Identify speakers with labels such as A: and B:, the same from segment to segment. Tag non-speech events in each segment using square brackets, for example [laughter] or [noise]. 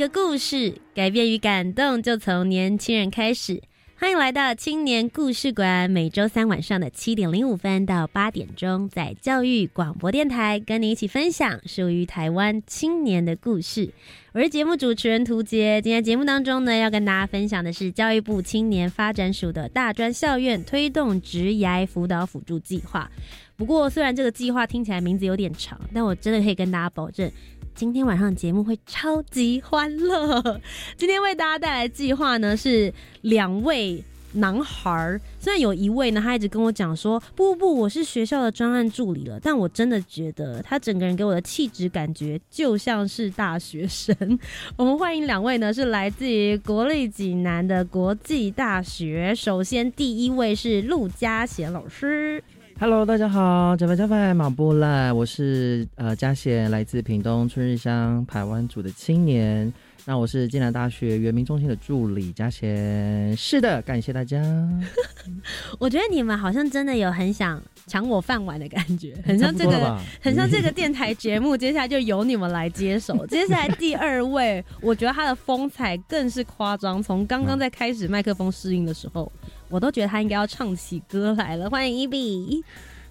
A: 个故事，改变与感动就从年轻人开始。欢迎来到青年故事馆，每周三晚上的七点零五分到八点钟，在教育广播电台跟你一起分享属于台湾青年的故事。我是节目主持人涂杰，今天节目当中呢，要跟大家分享的是教育部青年发展署的大专校院推动职涯辅导辅助计划。不过，虽然这个计划听起来名字有点长，但我真的可以跟大家保证。今天晚上节目会超级欢乐。今天为大家带来计划呢是两位男孩儿，虽然有一位呢，他一直跟我讲说不不不，我是学校的专案助理了，但我真的觉得他整个人给我的气质感觉就像是大学生。我们欢迎两位呢，是来自于国立济南的国际大学。首先第一位是陆嘉贤老师。
B: Hello，大家好，加拜加拜，马布赖，我是呃嘉贤，来自屏东春日乡排湾组的青年。那我是暨南大学原民中心的助理嘉贤。是的，感谢大家。[laughs]
A: 我觉得你们好像真的有很想抢我饭碗的感觉，[laughs] 很像这个，很像这个电台节目。接下来就由你们来接手。[laughs] 接下来第二位，我觉得他的风采更是夸张。从刚刚在开始麦克风适应的时候。我都觉得他应该要唱起歌来了。欢迎伊比，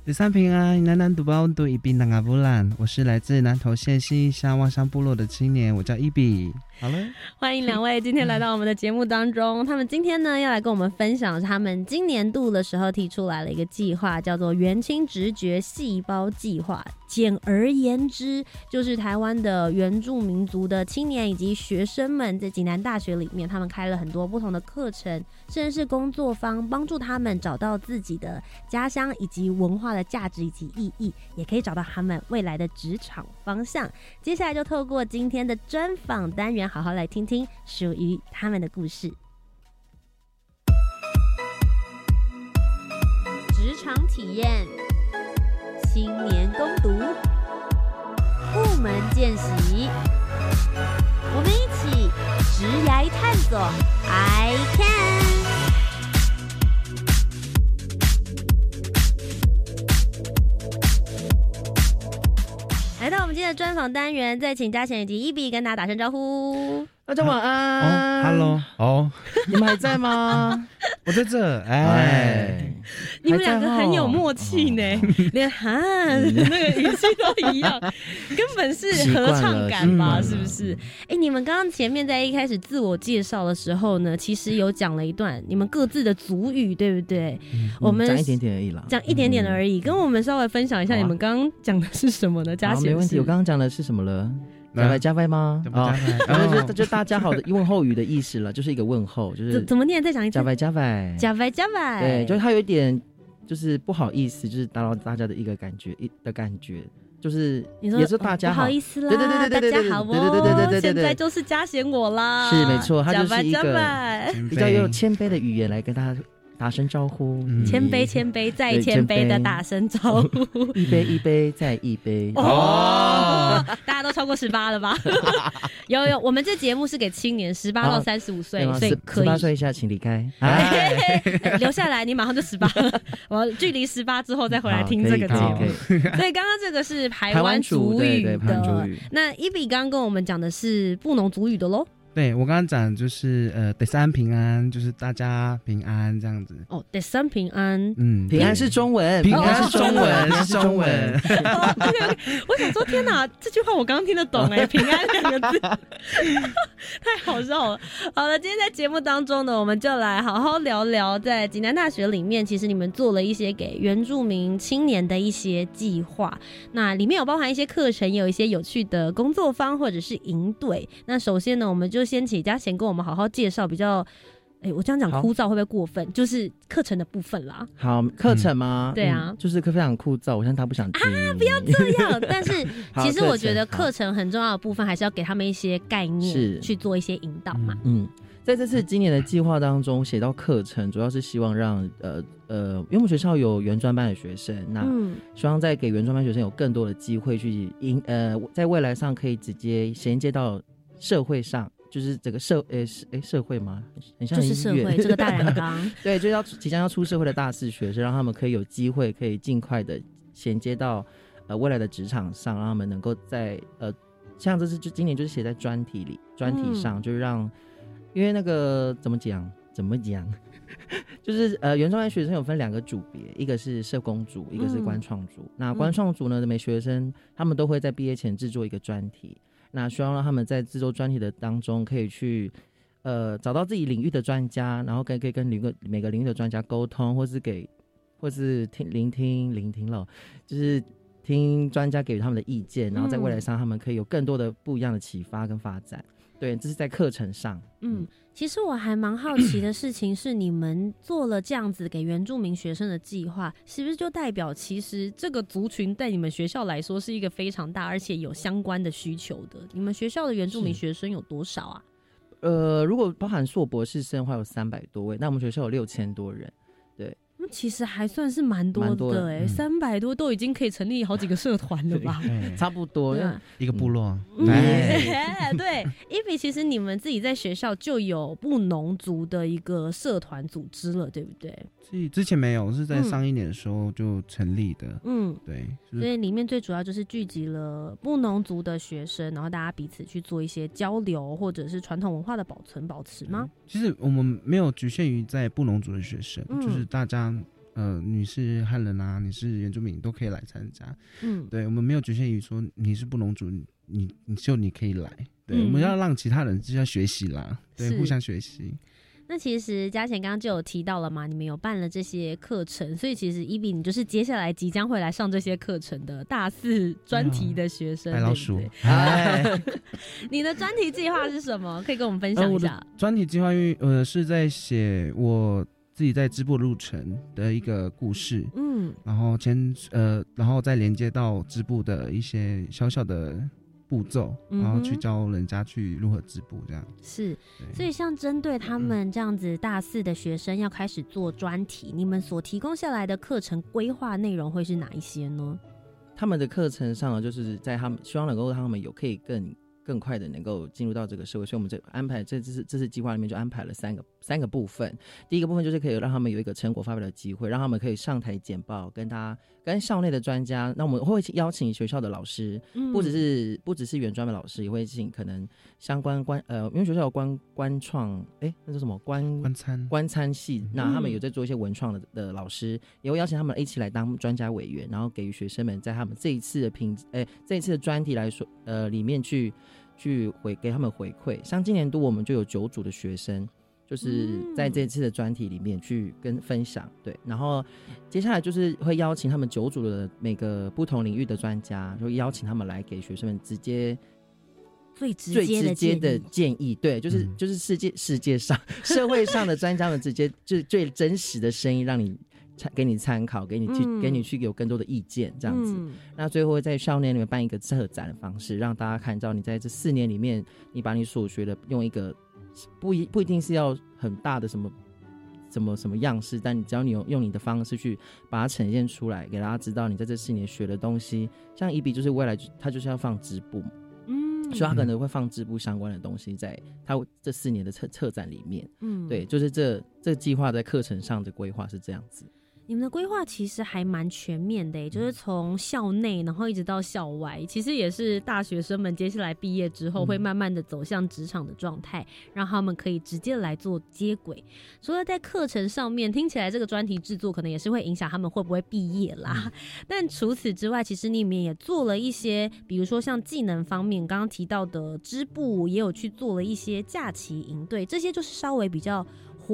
C: 第三平安，南南独包独伊比南阿布兰，我是来自南投县西乡望乡部落的青年，我叫伊比。好了，
A: 欢迎两位今天来到我们的节目当中。他们今天呢要来跟我们分享他们今年度的时候提出来了一个计划，叫做“元青直觉细胞计划”。简而言之，就是台湾的原住民族的青年以及学生们在济南大学里面，他们开了很多不同的课程，甚至是工作坊，帮助他们找到自己的家乡以及文化的价值以及意义，也可以找到他们未来的职场方向。接下来就透过今天的专访单元。好好来听听属于他们的故事。职场体验、新年攻读、部门见习，我们一起直涯探索。I can。来到我们今天的专访单元，再请嘉贤以及伊比跟大家打声招呼。
B: 大家晚安
C: ，Hello，哦，
B: 你们还在吗？[laughs]
C: 我在这，哎，
A: 你们两个很有默契呢，连哈那个语气都一样，[laughs] 根本是合唱感吧？是不是？哎，你们刚刚前面在一开始自我介绍的时候呢，其实有讲了一段你们各自的族语，对不对？
B: 我们讲一点点而已啦，
A: 讲一点点而已，跟我们稍微分享一下你们刚刚讲的是什么呢？嘉贤，
B: 没问题，我刚刚讲的是什么了？加拜加拜吗？
C: 啊，
B: 就就大家好的问候语的意思了，就是一个问候，就是 [laughs]
A: 怎么念？再讲一次。
B: 加拜加拜，
A: 加拜加拜。
B: 对，就是他有一点，就是不好意思，就是打扰大家的一个感觉，一的感觉，就是也是大家
A: 不好意思啦，
B: 对对对对对
A: 大家好，
B: 对对对对对对
A: 现在就是加贤我啦，
B: 是没错，他就是一
A: 个
B: 比较有谦卑的语言来跟大家。打声招呼，
A: 千杯千杯再千杯的打声招呼，[laughs]
B: 一杯一杯再一杯。
A: 哦，大家都超过十八了吧？[laughs] 有有，我们这节目是给青年，十八到三十五岁，所以可以。
B: 十八岁以下请离开，[laughs]
A: 留下来，你马上就十八，我距离十八之后再回来听这个节目。所以。刚刚这个是台湾族语的，那伊比刚刚跟我们讲的是布农族语的喽。
C: 对我刚刚讲就是呃，第三平安，就是大家平安这样子。
A: 哦，第三平安，
B: 嗯，平安是中文，
C: 平安是中文，[laughs] 是中文。
A: 我想说，天哪，这句话我刚刚听得懂哎，平安两个字，[laughs] 太好笑了。好了，今天在节目当中呢，我们就来好好聊聊，在济南大学里面，其实你们做了一些给原住民青年的一些计划。那里面有包含一些课程，也有一些有趣的工作坊或者是营队。那首先呢，我们就就先请嘉贤跟我们好好介绍比较哎，我这样讲枯燥会不会过分？就是课程的部分啦。
B: 好，课程吗？
A: 对啊
B: 嗯就是非常枯燥，我现在他不想听。啊，不要
A: 这样，[laughs] 但是其实我觉得
B: 课程
A: 很重要的部分，还是要给他们一些概念，
B: 是
A: 去做一些引导嘛。
B: 嗯，在这次今年的计划当中，写到课程，主要是希望让呃呃，因为我们学校有原专班的学生，那
A: 嗯
B: 希望在给原专班学生有更多的机会去引呃，在未来上可以直接衔接到社会上，就是整个社诶是诶社会吗？很像
A: 就是社会这个大染缸。
B: 对，就是要即将要出社会的大四学生，让他们可以有机会，可以尽快的衔接到呃未来的职场上，让他们能够在呃，像这次就今年就是写在专题里，专题上、就是让，因为那个怎么讲，怎么讲，[laughs] 就是呃原创班学生有分两个组别，一个是社工组，一个是官创组。那官创组呢的每学生，他们都会在毕业前制作一个专题，那希望让他们在制作专题的当中可以去。呃，找到自己领域的专家，然后可以可以跟每个每个领域的专家沟通，或是给，或是听聆听聆听了，就是听专家给予他们的意见，然后在未来上他们可以有更多的不一样的启发跟发展。对，这是在课程上。
A: 嗯，其实我还蛮好奇的事情是，你们做了这样子给原住民学生的计划，是不是就代表其实这个族群在你们学校来说是一个非常大而且有相关的需求的？你们学校的原住民学生有多少啊？
B: 呃，如果包含硕博士生的话，有三百多位，那我们学校有六千多人。
A: 那其实还算是蛮多
B: 的
A: 的哎、
C: 嗯
A: 三百多都已经可以成立好几个社团了吧？
C: 对，[laughs]
B: 差不多。
C: 一个部落，[laughs]
A: 对，伊比，其实你们自己在学校就有布农族的一个社团组织了，对不对？
C: 之之前没有，是在
A: 嗯
C: 上一年的时候就成立的，
A: 嗯，
C: 对，
A: 所以里面最主要就是聚集了布农族的学生，然后大家彼此去做一些交流，或者是传统文化的保存保持吗？
C: 其实我们没有局限于在布农族的学生，
A: 嗯
C: 就是大家呃，你是汉人啊，你是原住民都可以来参加。
A: 嗯，
C: 对，我们没有局限于说你是布农族，你你就你可以来。对，
A: 嗯
C: 我们要让其他人就要学习啦，对，互相学习。
A: 那其实嘉贤刚刚就有提到了嘛，你们有办了这些课程，所以其实伊比你就是接下来即将会来上这些课程的大四 [laughs] 专题的学生，
C: 白老鼠 [laughs]
A: 你的专题计划是什么？可以跟我们分享
C: 呃我的
A: 一下。
C: 专题计划因为呃是在写我自己在织布路程的一个故事，
A: 嗯。
C: 然后牵呃，然后再连接到织布的一些小小的步骤，
A: 嗯
C: 然后去教人家去如何织布这样。
A: 是，所以像针对他们这样子大四的学生要开始做专题，你们所提供下来的课程规划内容会是哪一些呢？
B: 他们的课程上呢，就是在他们希望能够让他们有可以更更快的能够进入到这个社会，所以我们这安排这这次这次计划里面就安排了三个三个部分。第一个部分就是可以让他们有一个成果发表的机会，让他们可以上台简报，跟大家跟校内的专家，那我们会邀请学校的老师，
A: 嗯
B: 不只是不只是原专的老师，也会请可能相关关呃，因为学校有关关创，哎，那叫什么？关
C: 观参，
B: 观参系，那他们
A: 嗯。
B: 有在做一些文创的的老师，也会邀请他们一起来当专家委员，然后给予学生们在他们这一次的评，诶、这一次的专题来说，呃，里面去去回给他们回馈。像今年度我们就有九组的学生，就是在这次的专题里面去跟分享，对，然后接下来就是会邀请他们九组的每个不同领域的专家，就邀请他们来给学生们直接
A: 最直
B: 最
A: 接的
B: 直接的
A: 建议。
B: 建议，对，就是、
C: 嗯。
B: 就是世界世界上社会上的专家们直接就是最真实的声音，让你参给你参考，给你去、
A: 嗯
B: 给你去有更多的意见，这样子。
A: 嗯。
B: 那最后会在校内里面办一个策展的方式，让大家看到你在这四年里面，你把你所学的用一个不一不一定是要很大的什么。什么什么样式，但你只要你用用你的方式去把它呈现出来，给大家知道你在这四年学的东西。像一笔就是未来他就是要放织布，
A: 嗯
B: 所以他可能会放织布相关的东西在他这四年的策策展里面。
A: 嗯
B: 对，就是这这计划在课程上的规划是这样子。
A: 你们的规划其实还蛮全面的耶，就是从校内然后一直到校外，其实也是大学生们接下来毕业之后
B: 嗯
A: 会慢慢的走向职场的状态，让他们可以直接来做接轨。除了在课程上面，听起来这个专题制作可能也是会影响他们会不会毕业啦。[laughs] 但除此之外，其实你们也做了一些，比如说像技能方面，刚刚提到的织布，也有去做了一些假期营队，这些就是稍微比较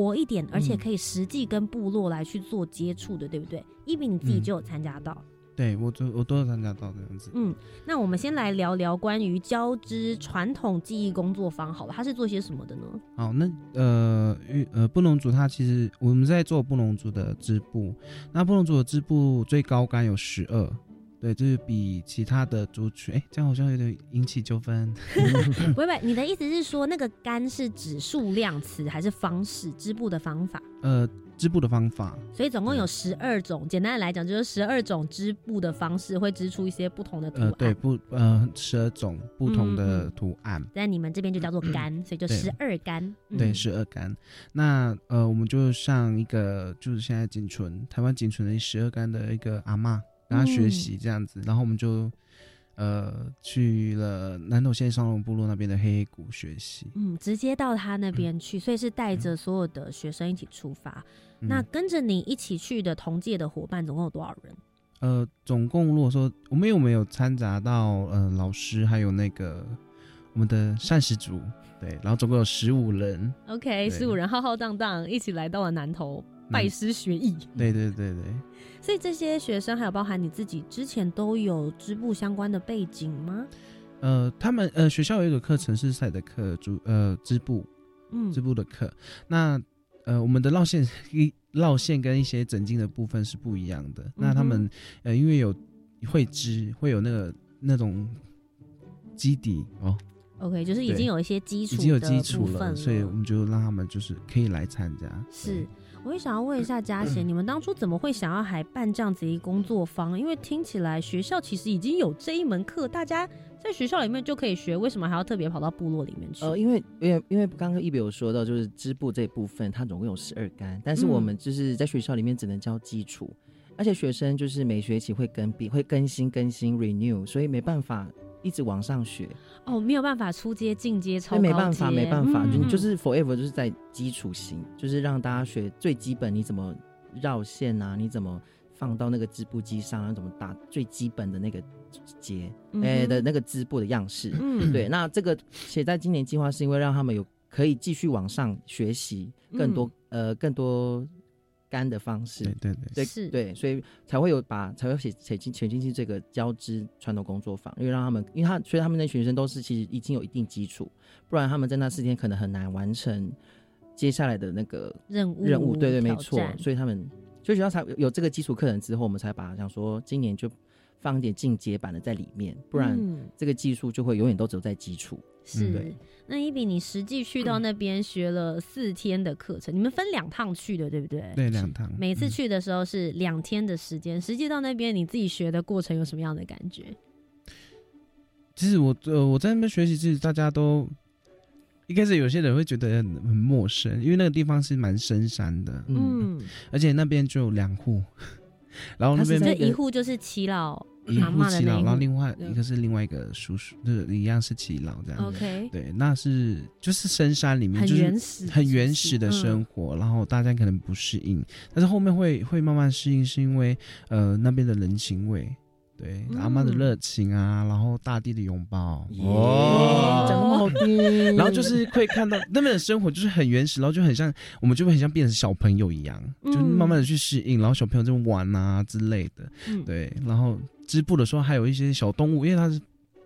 A: 活一点，而且可以实际跟部落来去做接触的，对不对？一比你自己就有参加到，
C: 对我都我都有参加到这样子。
A: 嗯，那我们先来聊聊关于交织传统技艺工作坊好了，它是做些什么的呢？
C: 好，那呃，玉呃布农族它其实我们在做布农族的织布，那布农族的织布最高杆有十二。对，就是比其他的族群，哎，这样好像有点引起纠纷。[laughs]
A: 不会不会，你的意思是说那个干是指数量词还是方式织布的方法？
C: 呃，织布的方法。
A: 所以总共有十二种，简单的来讲就是十二种织布的方式会织出一些不同的图案。
C: 呃，对，不，呃，十二种不同的图案。
A: 在你们这边就叫做干，所以就十二干。
C: 对，十二干。那呃，我们就上一个就是现在仅存台湾仅存的十二干的一个阿妈。跟他学习这样子，然后我们就呃去了南投县双龙部落那边的黑黑谷学习。
A: 嗯，直接到他那边去，所以是带着所有的学生一起出发。那跟着你一起去的同届的伙伴总共有多少人？
C: 呃，总共如果说我们有没有掺杂到呃老师，还有那个我们的膳食组，对，然后总共有十五人。
A: OK，十五人浩浩荡荡一起来到了南投。拜师学艺，
C: 对对对对，
A: 所以这些学生还有包含你自己之前都有织布相关的背景吗？
C: 呃，他们呃学校有一个课程是赛的课，主呃织布，嗯，织布的课。那呃我们的绕线一绕线跟一些整经的部分是不一样的。那他们呃因为有会织，会有那个那种基底哦。
A: OK，就是已经有一些基础，
C: 已经有基础
A: 了，
C: 所以我们就让他们就是可以来参加。
A: 是。我也想要问一下嘉贤，[clears throat] 你们当初怎么会想要还办这样子一个工作坊？因为听起来学校其实已经有这一门课，大家在学校里面就可以学，为什么还要特别跑到部落里面去？
B: 呃，因为因为因为刚刚一比有说到，就是织布这部分，它总共有十二杆，但是我们就是在学校里面只能教基础，而且学生就是每学期会更比会更新更新 renew，所以没办法。一直往上学
A: 哦，没有办法出阶进阶超
B: 没办法，没办法，就就是 forever 就是在基础型，就是让大家学最基本，你怎么绕线啊？你怎么放到那个织布机上啊？怎么打最基本的那个结哎的那个织布的样式？嗯，对。那这个写在今年计划是因为让他们有可以继续往上学习更多呃更多。干的方式，
C: 对对对，
A: 是，
B: 对，所以才会有把才会写写进写进去这个交织传统工作坊，因为让他们，因为他所以他们那群学生都是其实已经有一定基础，不然他们在那四天可能很难完成接下来的那个
A: 任务
B: 任务，对对没错，所以他们所以学校才有这个基础课程之后，我们才把想说今年就放一点进阶版的在里面，不然这个技术就会永远都只有在基础。
A: 是，那一比你实际去到那边学了四天的课程，你们分两趟去的，对不对？
C: 对，两趟。
A: 每次去的时候是两天的时间，实际到那边你自己学的过程有什么样的感觉？
C: 其实我呃我在那边学习，其实大家都一开始有些人会觉得很陌生，因为那个地方是蛮深山的，嗯，而且那边就有两户，[laughs] 然后那边
A: 这一户就是齐老。
C: 一户耆老，然后另外一个是另外一个叔叔，就是一样是耆老这样。
A: OK，
C: 对，那是就是深山里面，很
A: 原始、
C: 很原始的生活，然后大家可能不适应，但是后面会会慢慢适应，是因为呃那边的人情味。对，阿妈的热情啊，然后大地的拥抱，
B: 哇，讲那么好听。
C: 然后就是会看到那边的生活就是很原始，然后就很像我们就会很像变成小朋友一样，就慢慢的去适应，然后小朋友在玩啊之类的。对，然后织布的时候还有一些小动物，因为它是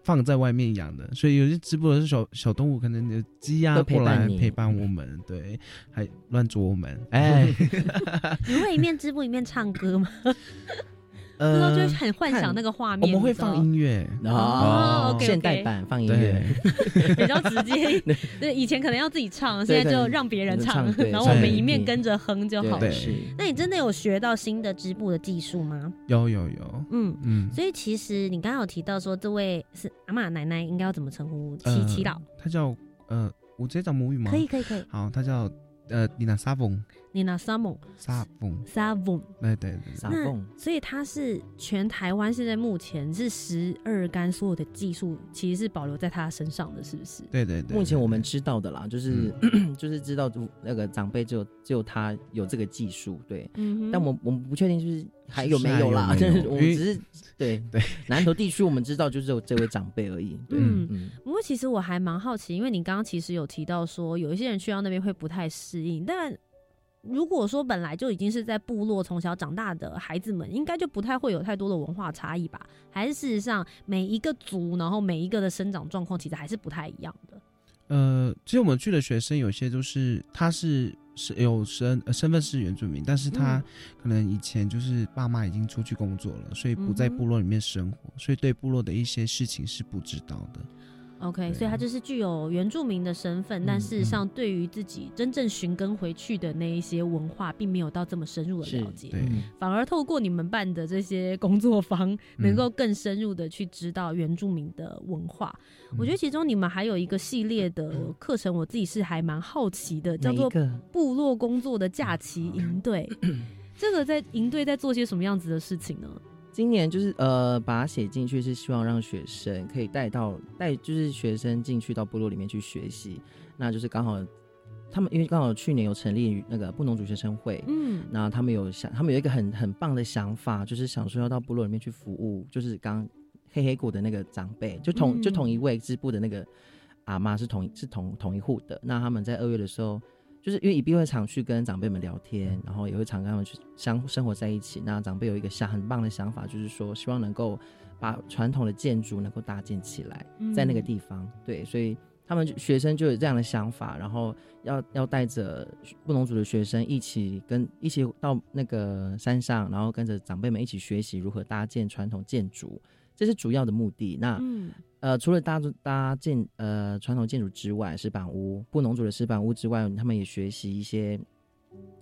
C: 放在外面养的，所以有些织布的是小小动物，可能有鸡啊过来陪伴我们，对，还乱捉我们。哎，[laughs]
A: 你会一面织布一面唱歌吗？[laughs] 呃，就很幻想那个画面。
C: 我们会放音乐
A: 哦，
B: 现代版放音乐，[laughs]
A: 比较直接。对，以前可能要自己唱，现在就让别人唱，[laughs] 然后我们一面跟着哼就好了。那你真的有学到新的织布的技术吗？
C: 有有有，嗯
A: 嗯。所以其实你刚刚有提到说，这位是阿妈奶奶，应该要怎么称呼？七七老？
C: 他叫呃，我直接讲母语吗？
A: 可以可以可以。
C: 好，他叫。呃，你拿沙翁，
A: 你拿沙蒙，
C: 沙翁，
A: 沙翁，
C: 对对对，
B: 沙翁。
A: 所以它是全台湾现在目前是十二杆所有的技术，其实是保留在他身上的，是不是？
C: 对对对。
B: 目前我们知道的啦，就是 [clears throat] 就是知道那个长辈只有只有他有这个技术，对。嗯。但我我们不确定，就是还有没有啦？[laughs] 就是我们只是对对南投地区我们知道，就只有这位长辈而已。嗯
A: 嗯。不过其实我还蛮好奇，因为你刚刚其实有提到说，有一些人去到那边会不太适应，但如果说本来就已经是在部落从小长大的孩子们，应该就不太会有太多的文化差异吧？还是事实上每一个族，然后每一个的生长状况其实还是不太一样的？
C: 呃，其实我们去的学生有些都是他是是有身身份是原住民，但是他可能以前就是爸妈已经出去工作了，所以不在部落里面生活，所以对部落的一些事情是不知道的。
A: OK，所以他就是具有原住民的身份，但事实上对于自己真正寻根回去的那一些文化，并没有到这么深入的了解，反而透过你们办的这些工作坊，能够更深入的去知道原住民的文化。我觉得其中你们还有一个系列的课程，我自己是还蛮好奇的，叫做部落工作的假期营队。[clears throat] 这个在营队在做些什么样子的事情呢？
B: 今年就是呃，把它写进去，是希望让学生可以带到带，就是学生进去到部落里面去学习。那就是刚好他们因为刚好去年有成立那个布农族学生会，嗯，那他们有想，他们有一个很很棒的想法，就是想说要到部落里面去服务，就是刚黑黑谷的那个长辈，就同就同一位支部的那个阿妈是同是同同一户的。那他们在二月的时候。就是因为以必会常去跟长辈们聊天，然后也会常跟他们去相生活在一起。那长辈有一个想很棒的想法，就是说希望能够把传统的建筑能够搭建起来，在那个地方。对，所以他们学生就有这样的想法，然后要要带着不同组的学生一起跟一起到那个山上，然后跟着长辈们一起学习如何搭建传统建筑，这是主要的目的。那呃，除了搭搭建呃传统建筑之外，石板屋布农族的石板屋之外，他们也学习一些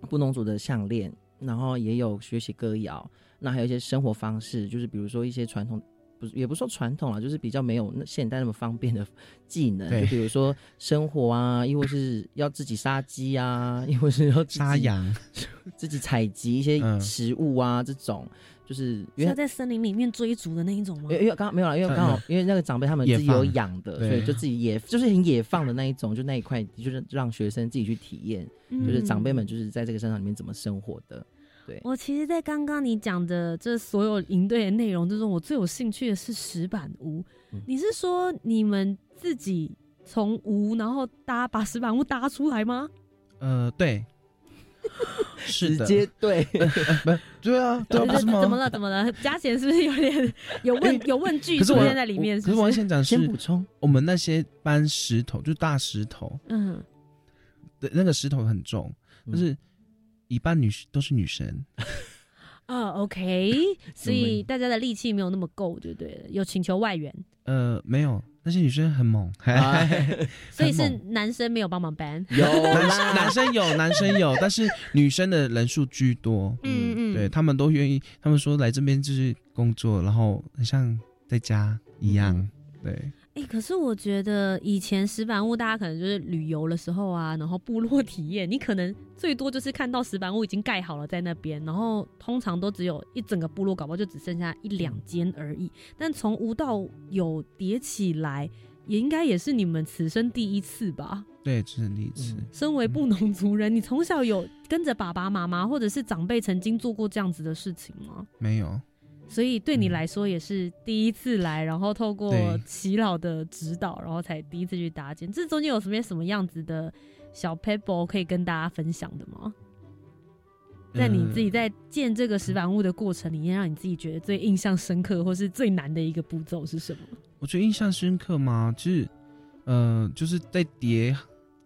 B: 布农族的项链，然后也有学习歌谣，那还有一些生活方式，就是比如说一些传统，不是也不说传统啊，就是比较没有那现代那么方便的技能，就比如说生活啊，亦或是要自己杀鸡啊，亦或是要
C: 杀羊，
B: 自己采集一些食物啊这种。就是因为
A: 在森林里面追逐的那一种吗？
B: 因为刚没有了，因为刚好因为那个长辈他们自己有养的，所以就自己也就是很野放的那一种，就那一块就是让学生自己去体验，就是长辈们就是在这个山上里面怎么生活的。对，
A: 我其实，在刚刚你讲的这所有营队的内容之中，我最有兴趣的是石板屋。你是说你们自己从屋然后搭把石板屋搭出来吗？
C: 呃，对。[laughs]
B: 直接对，
C: 不，对啊，对啊，
A: 怎么了？怎么了？嘉贤是不是有点有问有问句出现在里面？
C: 可是王先讲，
B: 先补充，
C: 我们那些搬石头，就大石头，嗯，对，那个石头很重，就是一半女都是女生。
A: 啊，OK，所以大家的力气没有那么够，对不对？有请求外援？
C: 呃，没有。那些女生 [laughs] 很猛，
A: 所以是男生没有帮忙搬。
B: 有
C: 男男生有男生有，但是女生的人数居多。嗯嗯，对他们都愿意，他们说来这边就是工作，然后很像在家一样。对。
A: 哎，可是我觉得以前石板屋大家可能就是旅游的时候啊，然后部落 [laughs] 体验，你可能最多就是看到石板屋已经盖好了在那边，然后通常都只有一整个部落，搞不好就只剩下一两间而已。但从无到有叠起来，也应该也是你们此生第一次吧？
C: 对，此生第一次。
A: 身为布农族人，你从小有跟着爸爸妈妈或者是长辈曾经做过这样子的事情吗？
C: 没有。
A: 所以对你来说也是第一次来，然后透过齐老的指导，然后才第一次去搭建。这中间有什么什么样子的小 pebble 可以跟大家分享的吗？在你自己在建这个石板屋的过程里面，让你自己觉得最印象深刻，或是最难的一个步骤是什么？
C: 我觉得印象深刻吗？就是，呃，就是在叠，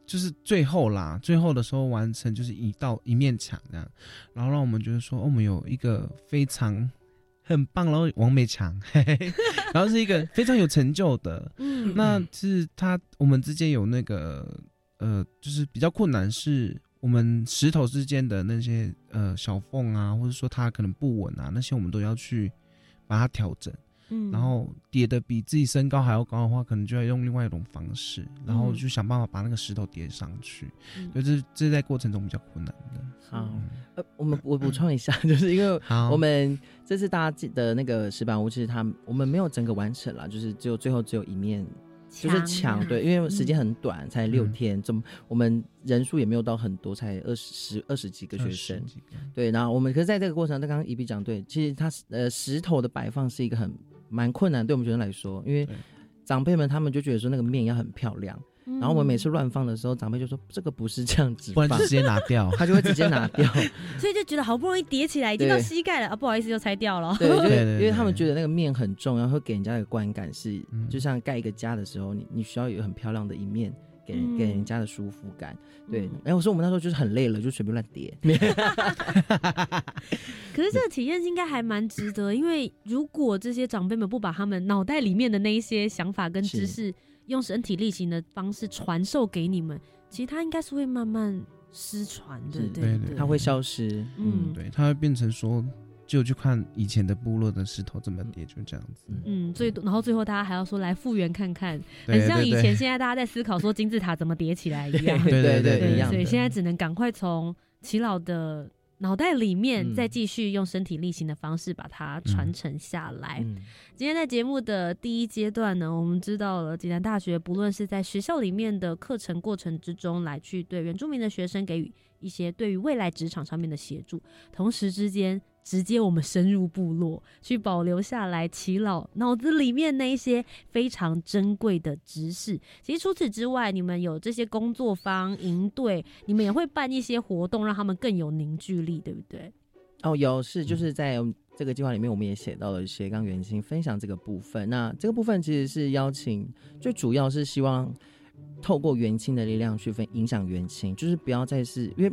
C: 就是最后啦，最后的时候完成就是一道一面墙这样，然后让我们觉得说，哦我们有一个非常。很棒，然后王美强，[laughs] 然后是一个非常有成就的。嗯，那是他我们之间有那个呃，就是比较困难，是我们石头之间的那些呃小缝啊，或者说它可能不稳啊，那些我们都要去把它调整。嗯，然后叠的比自己身高还要高的话，可能就要用另外一种方式，然后就想办法把那个石头叠上去。就这这在过程中比较困难的。
B: 好，呃，我们我补充一下，[laughs] 就是因为我们这次大家的那个石板屋，其实它我们没有整个完成了，就是只有最后只有一面，就是墙。对，因为时间很短，才六天，怎么我们人数也没有到很多，才二十二十几个学生。对，然后我们可是在这个过程，他刚刚一笔讲对，其实它呃石头的摆放是一个很。蛮困难，对我们学生来说，因为长辈们他们就觉得说那个面要很漂亮，然后我们每次乱放的时候，长辈就说这个不是这样子放
C: 不然就，直接拿掉。[laughs]
B: 他就会直接拿掉。[laughs]
A: 所以就觉得好不容易叠起来，已经到膝盖了啊，不好意思又拆掉了。
B: 对，就是 [laughs]
C: 对对
B: 因为他们觉得那个面很重要，会给人家的观感是，
C: 嗯
B: 就像盖一个家的时候，你你需要有很漂亮的一面。给人
A: 嗯
B: 给人家的舒服感，对
A: 嗯。
B: 哎、我说我们那时候就是很累了，就随便乱叠。[laughs] [laughs]
A: 可是这个体验应该还蛮值得，因为如果这些长辈们不把他们脑袋里面的那一些想法跟知识，用身体力行的方式传授给你们，其实它应该是会慢慢失传的，
B: 是
A: 对
C: 对
A: 对，
B: 它会消失。
A: 嗯
B: 嗯，
C: 对，它会变成说，就去看以前的部落的石头怎么叠，就这样子。
A: 嗯，最多然后最后大家还要说来复原看看，很像以前现在大家在思考说金字塔怎么叠起来一样，[laughs]
C: 对对
B: 对
C: 对
B: 一样。
A: 所以现在只能赶快从齐老的脑袋里面
B: 嗯
A: 再继续用身体力行的方式把它传承下来。
B: 嗯
A: 今天在节目的第一阶段呢，我们知道了济南大学不论是在学校里面的课程过程之中，来去对原住民的学生给予一些对于未来职场上面的协助，同时之间直接我们深入部落，去保留下来耆老脑子里面那一些非常珍贵的知识。其实除此之外，你们有这些工作坊、营队，你们也会办一些活动，让他们更有凝聚力，对不对？
B: 哦，有是就是在这个计划里面，我们也写到了斜杠原青分享这个部分。那这个部分其实是邀请，最主要是希望透过元青的力量去分影响元青，就是不要再是因为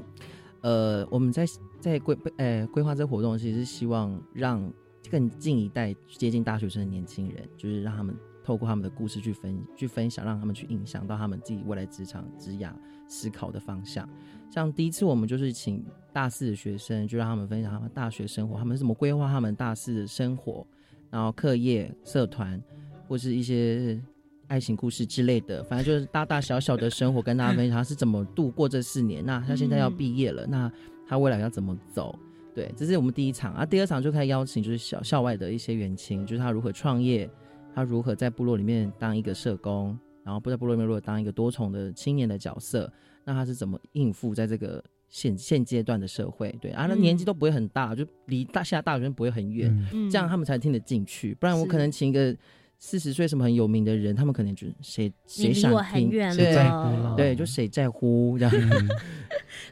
B: 呃我们在在规呃规划这个活动，其实是希望让更近一代接近大学生的年轻人，就是让他们透过他们的故事去分去分享，让他们去影响到他们自己未来职场职涯思考的方向。像第一次我们就是请大四的学生，就让他们分享他们大学生活，他们怎么规划他们大四的生活，然后课业、社团或是一些爱情故事之类的，反正就是大大小小的生活，跟大家分享他是怎么度过这四年。那他现在要毕业了，那他未来要怎么走？对，这是我们第一场啊。第二场就开始邀请就是校校外的一些元青，就是他如何创业，他如何在部落里面当一个社工，然后不在部落里面如果当一个多重的青年的角色。那他是怎么应付在这个现现阶段的社会？对啊，那
A: 嗯
B: 年纪都不会很大，就离大现在大学生不会很远，这样他们才听得进去。不然我可能请一个四十岁什么很有名的人，他们可能就谁谁想
A: 你离我很
B: 听
A: 远
B: 对
C: 在乎了
B: 对，就谁在乎这样。
C: 嗯 [laughs]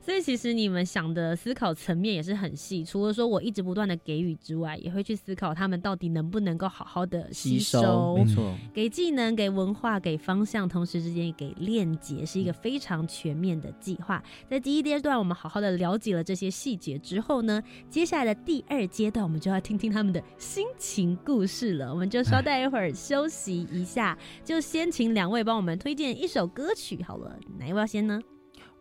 A: 所以其实你们想的思考层面也是很细，除了说我一直不断的给予之外，也会去思考他们到底能不能够好好的吸
B: 收没错，
A: 给技能、给文化、给方向，同时之间也给链接，是一个非常全面的计划。在第一阶段，我们好好的了解了这些细节之后呢，接下来的第二阶段，我们就要听听他们的心情故事了。我们就稍 [laughs] 待一会儿休息一下，就先请两位帮我们推荐一首歌曲好了。哪一位要先呢？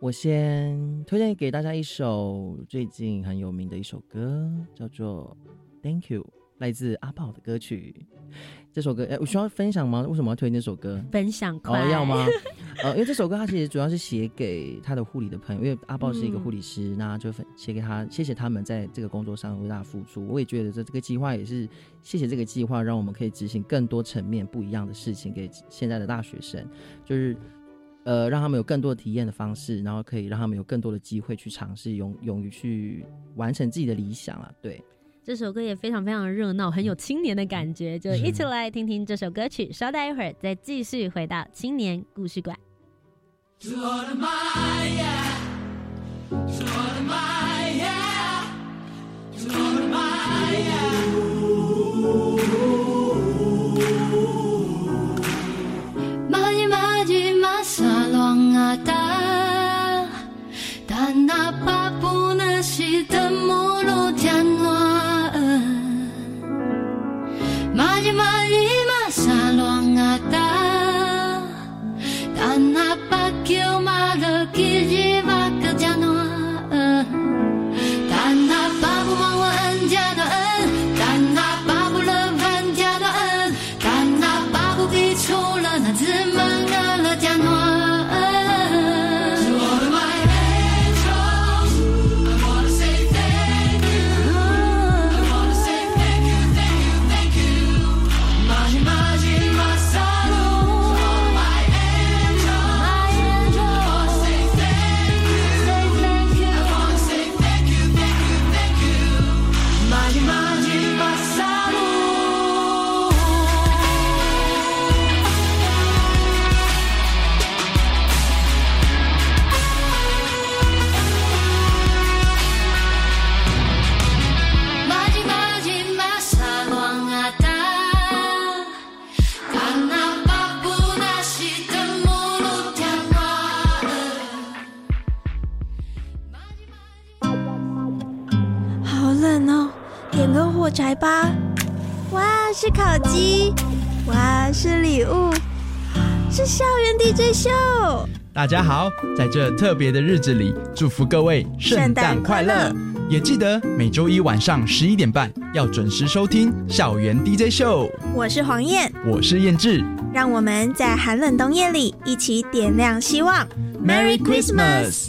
B: 我先推荐给大家一首最近很有名的一首歌，叫做《Thank You》，来自阿豹的歌曲。这首歌，哎，我需要分享吗？为什么要推荐这首歌？
A: 分享快、
B: 哦，要吗？[laughs] 呃，因为这首歌它其实主要是写给他的护理的朋友，因为阿豹是一个护理师，那就分写给他，谢谢他们在这个工作上为大家付出。我也觉得这这个计划也是谢谢这个计划，让我们可以执行更多层面不一样的事情给现在的大学生，就是呃让他们有更多的体验的方式，然后可以让他们有更多的机会去尝试，勇勇于去完成自己的理想啊。对，
A: 这首歌也非常非常热闹，很有青年的感觉，就一起来听听这首歌曲。稍待一会儿，再继续回到青年故事馆。
D: 达那巴丘
E: 大家好，在这特别的日子里，祝福各位圣诞快乐！也记得每周一晚上十一点半要准时收听校园 DJ 秀。
F: 我是黄燕，
E: 我是燕志，
F: 让我们在寒冷冬夜里一起点亮希望。
E: Merry Christmas！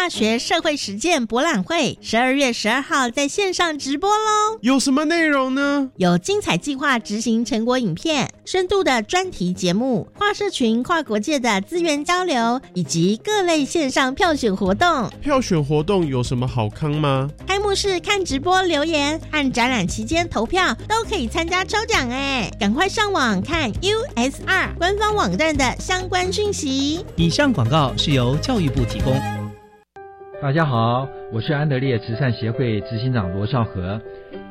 G: 大学社会实践博览会十二月十二号在线上直播喽！
H: 有什么内容呢？
G: 有精彩计划执行成果影片、深度的专题节目、跨社群、跨国界的资源交流，以及各类线上票选活动。
H: 票选活动有什么好康吗？
G: 开幕式看直播留言和展览期间投票都可以参加抽奖哎！赶快上网看 USR 官方网站的相关讯息。
I: 以上广告是由教育部提供。
J: 大家好，我是安德烈慈善协会执行长罗少和。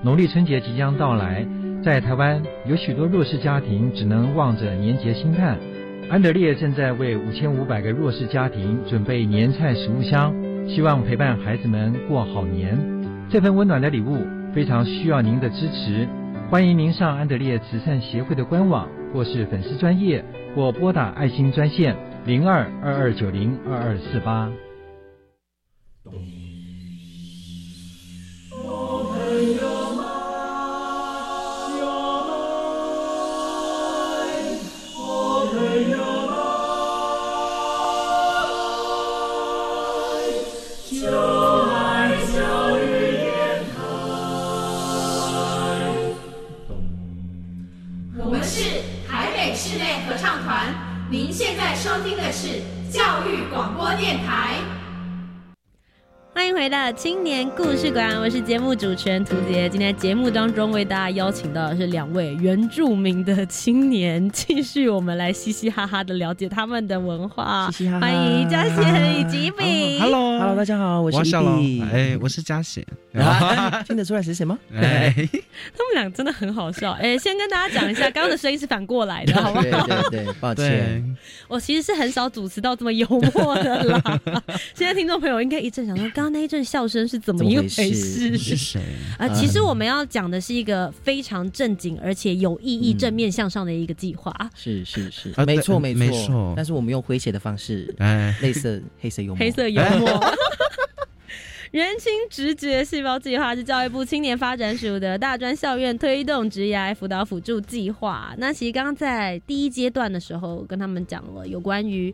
J: 农历春节即将到来，在台湾有许多弱势家庭只能望着年节心叹。安德烈正在为五千五百个弱势家庭准备年菜食物箱，希望陪伴孩子们过好年。这份温暖的礼物非常需要您的支持，欢迎您上安德烈慈善协会的官网，或是粉丝专业，或拨打爱心专线零二二二九零二二四八。
K: 我们是台北室内合唱团，您现在收听的是教育广播电台。
A: 欢迎回到青年故事馆，我是节目主持人涂杰。今天节目当中为大家邀请到的是两位原住民的青年，继续我们来嘻嘻哈哈的了解他们的文化。
B: 嘻嘻哈哈
A: 欢迎嘉贤以及一比。
C: Hello
B: Hello，大家好，我是
C: 小龙，哎，我是嘉贤，
B: 啊听得出来是谁吗？
C: 哎，
A: 他们俩真的很好笑。哎，先跟大家讲一下，刚刚的声音是反过来的，[laughs] 好不好？
B: 对对对，抱歉，
A: 我其实是很少主持到这么幽默的啦。[laughs] 现在听众朋友应该一阵想说，刚刚那一阵笑声是怎么一回事？
C: 是谁
A: 啊？[laughs] 其实我们要讲的是一个非常正经而且有意义、正面向上的一个计划。
B: 是是是
C: 啊，
B: 没错没
C: 错
B: 但是我们用诙谐的方式，
C: 哎，
B: 类似黑色幽默，
A: 黑色幽默。[laughs] [laughs] 人情直觉细胞计划是教育部青年发展署的大专校院推动职涯辅导辅助计划。那其实刚刚在第一阶段的时候，跟他们讲了有关于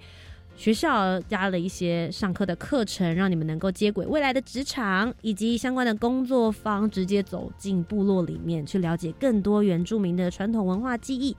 A: 学校加了一些上课的课程，让你们能够接轨未来的职场，以及相关的工作方，直接走进部落里面去了解更多原住民的传统文化记忆。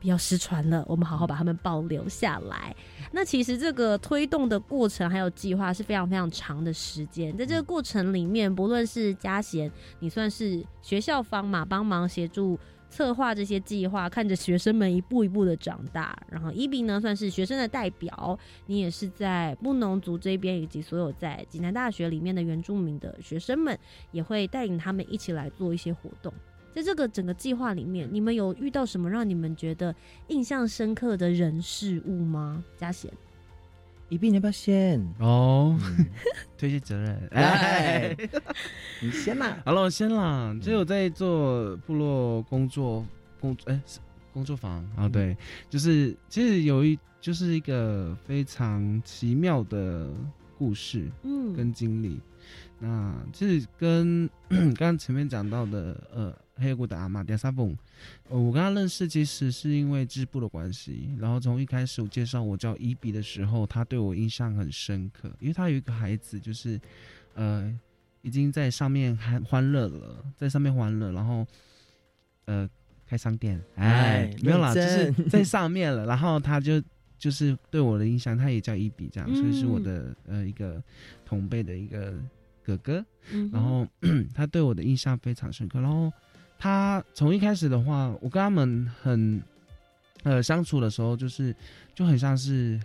A: 不要失传了，我们好好把它们保留下来。那其实这个推动的过程还有计划是非常非常长的时间，在这个过程里面，不论是嘉贤，你算是学校方嘛，帮忙协助策划这些计划，看着学生们一步一步的长大。然后伊比呢，算是学生的代表，你也是在布农族这边以及所有在济南大学里面的原住民的学生们，也会带领他们一起来做一些活动。在这个整个计划里面，你们有遇到什么让你们觉得印象深刻的人事物吗？嘉贤，
B: 一并你要不要先？
C: 哦，[laughs] 推卸责任，哎，
B: 你先啦。
C: 好了，我先啦。就我在做部落工作工哎是工作坊。啊，对，就是其实有一就是一个非常奇妙的故事，
A: 嗯。
C: 跟经历。那其实跟 [coughs] 刚刚前面讲到的呃黑谷的阿玛迪亚萨蹦，呃我跟他认识其实是因为织布的关系，然后从一开始我介绍我叫伊比的时候，他对我印象很深刻，因为他有一个孩子就是呃已经在上面欢欢乐了，在上面欢乐，然后呃开商店，哎
B: 哎，
C: 没有啦，就是在上面了，然后他就就是对我的印象，他也叫伊比这样，所以是我
A: 嗯。
C: 的呃一个同辈的一个哥哥，
A: 嗯
C: 然后 [clears throat] 他对我的印象非常深刻。然后他从一开始的话，我跟他们很呃相处的时候，就是就很像是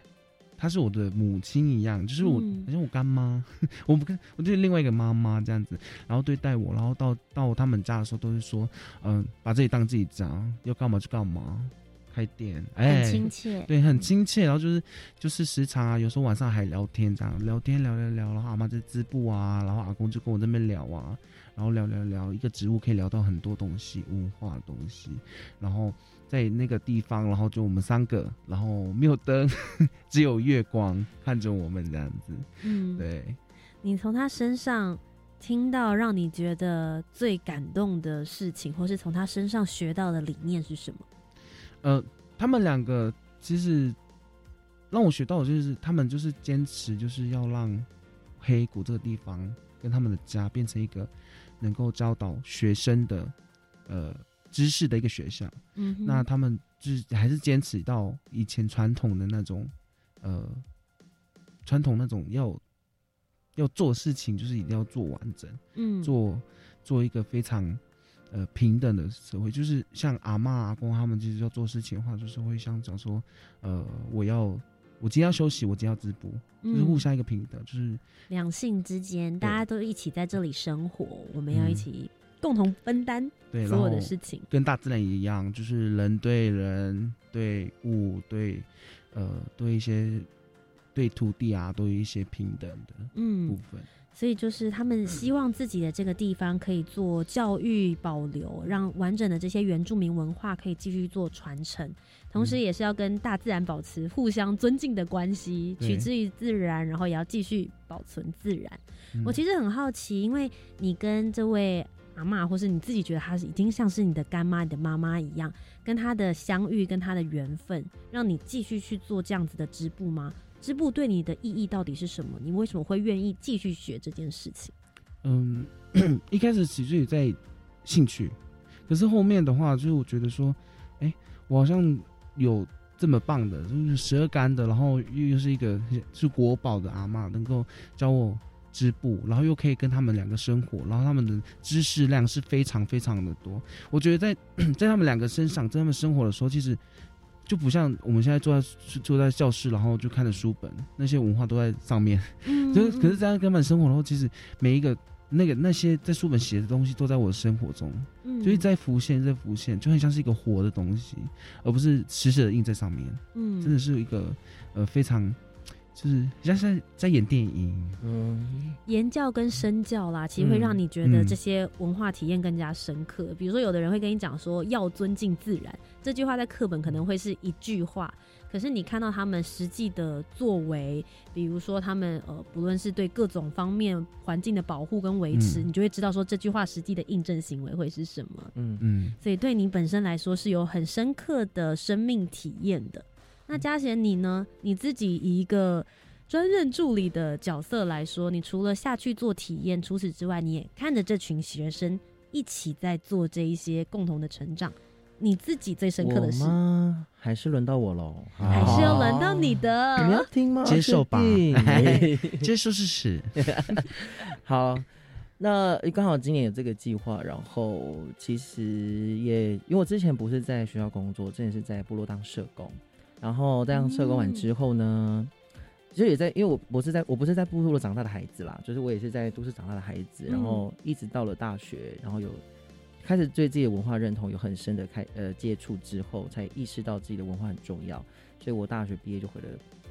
C: 她是我的母亲一样，就是我、
A: 嗯
C: 好像我干妈，[laughs] 我不跟我就是另外一个妈妈这样子，然后对待我，然后到到他们家的时候都是说，嗯、把自己当自己家，要干嘛就干嘛。开开店，哎，
A: 很亲切，
C: 对，很亲切。然后就是就是时常啊，有时候晚上还聊天这样，聊天聊聊聊，然后阿妈在织布啊，然后阿公就跟我这边聊啊，然后聊聊聊，一个植物可以聊到很多东西，文化的东西。然后在那个地方，然后就我们三个，然后没有灯，[laughs] 只有月光看着我们这样子。嗯，对。
A: 你从他身上。听到让你觉得最感动的事情，或是从他身上学到的理念是什么？
C: 呃，他们两个其实让我学到的就是，他们就是坚持，就是要让黑谷这个地方跟他们的家变成一个能够教导学生的呃知识的一个学校。嗯，那他们就是还是坚持到以前传统的那种呃传统那种要。要做事情就是一定要做完整，嗯，做做一个非常呃平等的社会，就是像阿妈阿公他们，其实要做事情的话，就是会想讲说，呃，我要我今天要休息，我今天要直播，就是互相一个平等，就是
A: 两性之间大家都一起在这里生活，我们要一起共同分担所有的事情，
C: 跟大自然一样，就是人对人对物对呃对一些。对土地啊，都有一些平等的嗯部分，
A: 所以就是他们希望自己的这个地方可以做教育保留，让完整的这些原住民文化可以继续做传承，同时也是要跟大自然保持互相尊敬的关系，取之于自然，然后也要继续保存自然。我其实很好奇，因为你跟这位阿妈，或是你自己觉得她是已经像是你的干妈、你的妈妈一样，跟她的相遇、跟她的缘分，让你继续去做这样子的织布吗？织布对你的意义到底是什么？你为什么会愿意继续学这件事情？
C: 嗯，[coughs] 一开始其实也在兴趣，可是后面的话，就是我觉得说，哎，我好像有这么棒的，就是十二干的，然后又又是一个是国宝的阿妈，能够教我织布，然后又可以跟他们两个生活，然后他们的知识量是非常非常的多。我觉得在 [coughs] 在他们两个身上，在他们生活的时候，其实。就不像我们现在坐在坐在教室，然后就看着书本，那些文化都在上面。嗯，就可是这样根本生活的话，其实每一个那个那些在书本写的东西都在我的生活中，嗯，就是在浮现，在浮现，就很像是一个活的东西，而不是死死的印在上面。嗯，真的是一个呃非常。就是像是在演电影，
A: 嗯，言教跟身教啦，其实会让你觉得这些文化体验更加深刻。比如说，有的人会跟你讲说要尊敬自然，这句话在课本可能会是一句话，可是你看到他们实际的作为，比如说他们呃，不论是对各种方面环境的保护跟维持，你就会知道说这句话实际的印证行为会是什么。嗯嗯，所以对你本身来说是有很深刻的生命体验的。那嘉贤，你呢？你自己以一个专任助理的角色来说，你除了下去做体验，除此之外，你也看着这群学生一起在做这一些共同的成长。你自己最深刻的是
B: 吗？还是轮到我喽？[laughs]
A: 还是要轮到你的？
B: 你要听吗？
C: 接受吧，[laughs] 接受事实。[laughs]
B: 好，那刚好今年有这个计划，然后其实也因为我之前不是在学校工作，之前是在部落当社工。然后带上社工完之后呢，其实也在，因为我我是在我不是在部落长大的孩子啦，就是我也是在都市长大的孩子，然后一直到了大学，然后有开始对自己的文化认同有很深的开呃接触之后，才意识到自己的文化很重要，所以我大学毕业就回了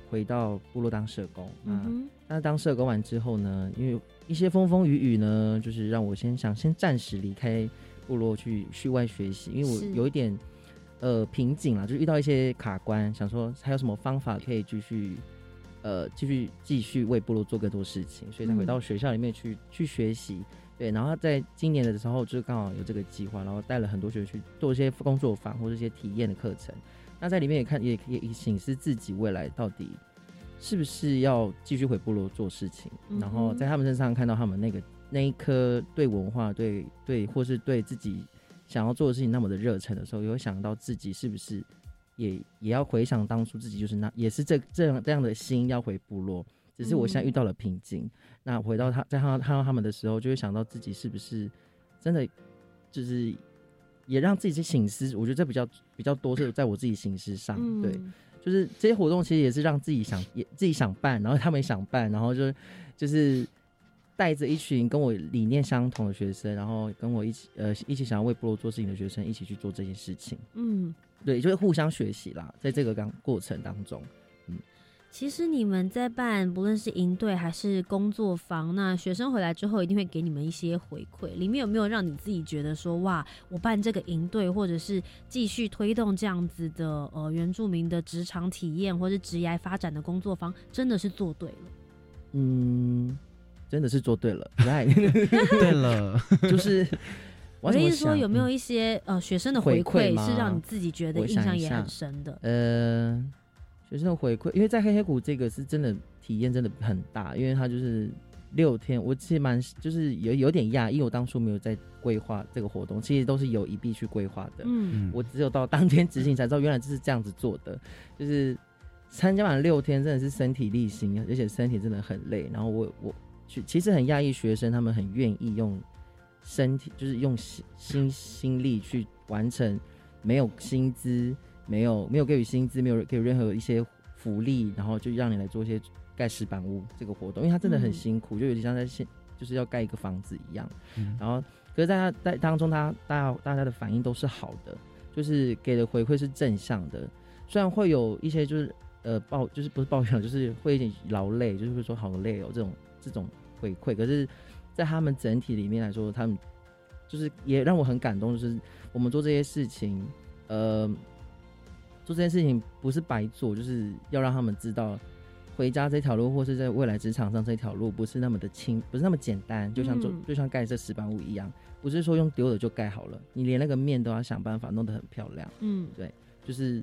B: 回到部落当社工。嗯，那当社工完之后呢，因为一些风风雨雨呢，就是让我先想先暂时离开部落去去外学习，因为我有一点。呃，瓶颈了，就是遇到一些卡关，想说还有什么方法可以继续，呃，继续继续为部落做更多事情，所以才回到学校里面去去学习。对，然后在今年的时候，就刚好有这个计划，然后带了很多学生去做一些工作坊或者一些体验的课程。那在里面也看，也也醒思自己未来到底是不是要继续回部落做事情，然后在他们身上看到他们那个那一颗对文化、对对或是对自己。想要做的事情那么的热忱的时候，有想到自己是不是也也要回想当初自己就是那也是这这样这样的心要回部落，只是我现在遇到了瓶颈。那回到他在看到看到他们的时候，就会想到自己是不是真的就是也让自己去醒思。我觉得这比较比较多是在我自己醒思上，对，就是这些活动其实也是让自己想也自己想办，然后他们也想办，然后就就是。带着一群跟我理念相同的学生，然后跟我一起呃一起想要为部落做事情的学生一起去做这件事情。嗯，对，就会互相学习啦，在这个刚过程当中。
A: 其实你们在办不论是营队还是工作坊，那学生回来之后一定会给你们一些回馈。里面有没有让你自己觉得说，哇，我办这个营队，或者是继续推动这样子的呃原住民的职场体验或是职业发展的工作坊，真的是做对了？
B: 嗯，真的是做对了，[laughs]
C: 对了，[laughs]
B: 就是
A: 我的意思说，有没有一些呃学生的回
B: 馈
A: 是让你自己觉得印象也很深的？
B: 呃。学生的回馈，因为在黑黑谷这个是真的体验真的很大，因为它就是六天，我其实蛮就是有有点讶异，我当初没有在规划这个活动，其实都是有一必去规划的。嗯，我只有到当天执行才知道，原来就是这样子做的。就是参加完六天，真的是身体力行，而且身体真的很累。然后我我去，其实很讶异，学生他们很愿意用身体，就是用心心心力去完成，没有薪资。没有没有给予薪资，没有给予任何一些福利，然后就让你来做一些盖石板屋这个活动，因为他真的很辛苦，就有点像在现就是要盖一个房子一样。然后，可是大家在当中，他大家大家的反应都是好的，就是给的回馈是正向的。虽然会有一些就是呃抱，就是不是抱怨，就是会有点劳累，就是会说好累哦这种这种回馈。可是，在他们整体里面来说，他们就是也让我很感动，就是我们做这些事情，呃。做这件事情不是白做，就是要让他们知道，回家这条路或是在未来职场上这条路不是那么的轻，不是那么简单。就像做，就像盖这石板屋一样，不是说用丢的就盖好了，你连那个面都要想办法弄得很漂亮。嗯，对，就是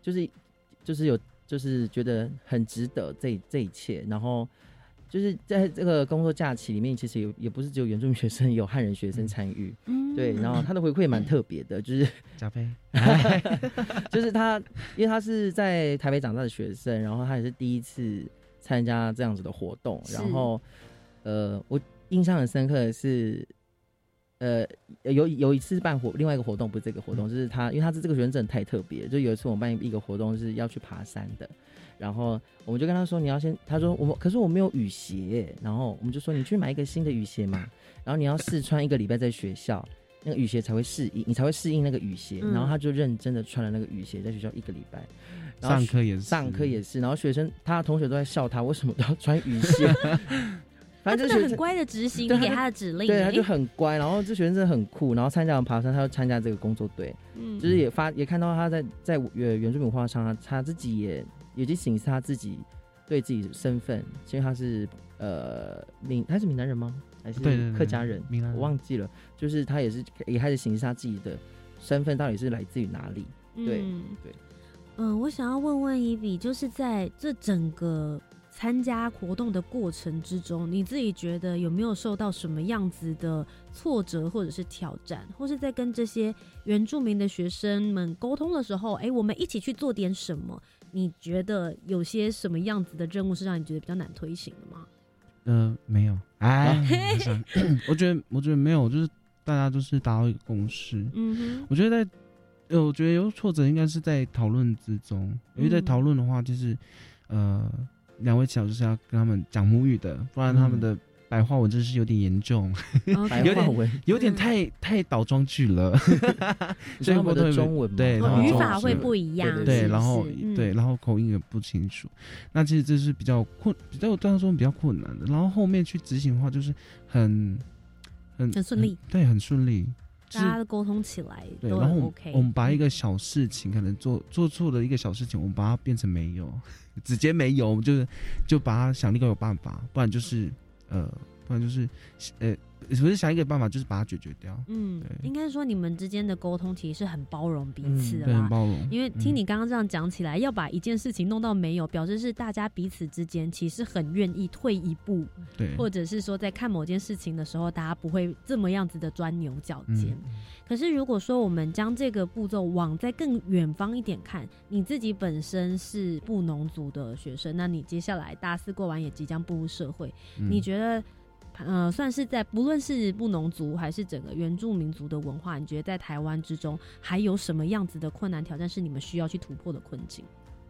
B: 就是就是有就是觉得很值得这这一切，然后。就是在这个工作假期里面，其实也也不是只有原住民学生，有汉人学生参与。嗯，对，然后他的回馈也蛮特别的，就是
C: 加菲，[laughs]
B: 就是他，因为他是在台北长大的学生，然后他也是第一次参加这样子的活动，然后，呃，我印象很深刻的是，呃，有有一次办活另外一个活动，不是这个活动，就是他，因为他是这个学生真的太特别，就有一次我们办一个活动是要去爬山的。然后我们就跟他说：“你要先。”他说：“我们可是我没有雨鞋。”然后我们就说：“你去买一个新的雨鞋嘛。[laughs] ”然后你要试穿一个礼拜在学校，那个雨鞋才会适应，你才会适应那个雨鞋。然后他就认真的穿了那个雨鞋在学校一个礼拜。
C: 上课也是，
B: 上课也是。然后学生他的同学都在笑他为什么都要穿雨鞋。[laughs]
A: 反正就是很乖的执行你给他的指令。
B: 对，他就很乖。然后这学生真的很酷。然后参加完爬山，他就参加这个工作队。嗯，就是也发也看到他在在原原住民画上，他自己也。有些形式他自己对自己的身份，因为他是呃闽，他是闽南人吗？还是客家人？我忘记了。就是他也是也开始形式他自己的身份到底是来自于哪里？对对。
A: 嗯，我想要问问伊比，就是在这整个参加活动的过程之中，你自己觉得有没有受到什么样子的挫折或者是挑战，或是在跟这些原住民的学生们沟通的时候，哎，我们一起去做点什么？你觉得有些什么样子的任务是让你觉得比较难推行的吗？
C: 呃，没有，哎，[coughs] 我觉得我觉得没有，就是大家都是达到一个共识。嗯哼，我觉得在，呃，我觉得有挫折应该是在讨论之中，因为在讨论的话，就是呃，两位小就是要跟他们讲母语的，不然他们的。白话文真是有点严重，[laughs]
B: 白话文
C: 有点太太倒装句了。[laughs]
B: 所以我的中文
C: 对
A: 语法会不一样，
C: 对，然后对，然后口音也不清楚。那其实这是比较困，比较当中比较困难的。然后后面去执行的话，就是很
A: 很很顺利，
C: 对，很顺利，
A: 大家都沟通起来
C: 对，然后 OK。我们把一个小事情可能做做错的一个小事情，我们把它变成没有，[laughs] 直接没有，我们就是就把它想另外有办法，不然就是。呃，不然就是，呃。不是想一个办法，就是把它解决掉。
A: 嗯，应该说你们之间的沟通其实是很包容彼此的
C: 很。包容。
A: 因为听你刚刚这样讲起来，要把一件事情弄到没有，表示是大家彼此之间其实很愿意退一步。
C: 对。
A: 或者是说，在看某件事情的时候，大家不会这么样子的钻牛角尖。可是如果说我们将这个步骤往在更远方一点看，你自己本身是布农族的学生，那你接下来大四过完也即将步入社会，你觉得？呃，算是在不论是布农族还是整个原住民族的文化，你觉得在台湾之中还有什么样子的困难挑战是你们需要去突破的困境？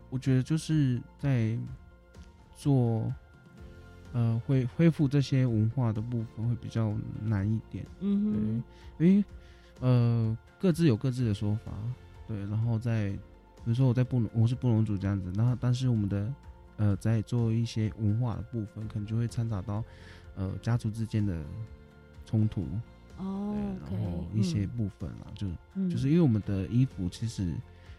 C: 我觉得就是在做呃恢恢复这些文化的部分会比较难一点。嗯哼，对，因为呃各自有各自的说法，对，然后在比如说我在布农，我是布农族这样子，然后但是我们的呃在做一些文化的部分，可能就会掺杂到呃家族之间的冲突。
A: 哦，
C: 然后一些部分啦，就
A: 嗯
C: 就是因为我们的衣服其实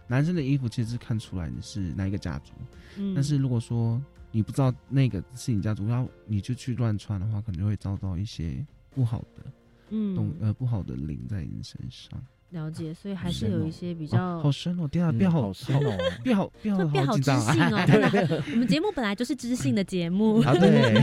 C: 男生的衣服其实是看出来你是哪一个家族，
A: 嗯
C: 但是如果说你不知道那个是你家族，然后你就去乱穿的话，可能就会遭到一些不好的
A: 嗯
C: 动呃不好的灵在你身上。
A: 了解，所以还是有一些比
C: 哦
A: 较
C: 好深哦，天啊，
B: 嗯
C: 变好
B: 好深哦 [laughs]
C: 变好变好
A: 变好知性哦。[laughs] 我们节目本来就是知性的节目。[laughs]
B: 好对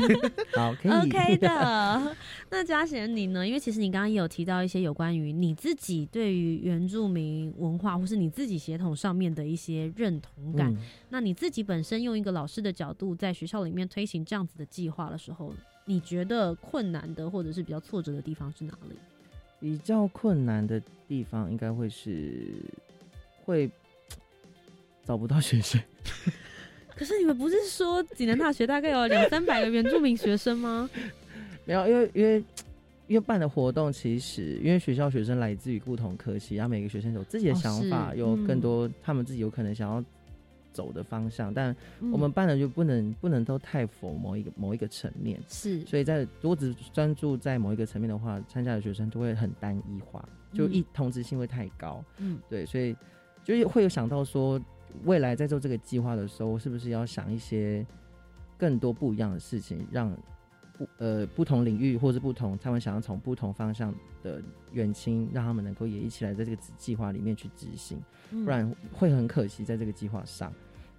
B: 好可以
A: OK 的。那嘉贤你呢？因为其实你刚刚也有提到一些有关于你自己对于原住民文化，或是你自己血统上面的一些认同感。
B: 嗯
A: 那你自己本身用一个老师的角度，在学校里面推行这样子的计划的时候，你觉得困难的或者是比较挫折的地方是哪里？
B: 比较困难的地方应该会是会找不到学生。[laughs]
A: 可是你们不是说济南大学大概有两三百个原住民学生吗？[laughs]
B: 没有，因为因为因为办的活动，其实因为学校学生来自于不同科系，然后每个学生有自己的
A: 哦
B: 想法，
A: 是
B: 有更
A: 嗯
B: 多他们自己有可能想要走的方向，但
A: 嗯
B: 我们办的就不能不能都太否某一个某一个层面。
A: 是，
B: 所以在如果只专注在某一个层面的话，参加的学生都会很单一化，就一
A: 嗯
B: 同质性会太高。
A: 嗯，
B: 对，所以就是会有想到说，未来在做这个计划的时候，是不是要想一些更多不一样的事情，让不呃不同领域或是不同他们想要从不同方向的远亲，让他们能够也一起来在这个计划里面去执行，
A: 嗯
B: 不然会很可惜在这个计划上。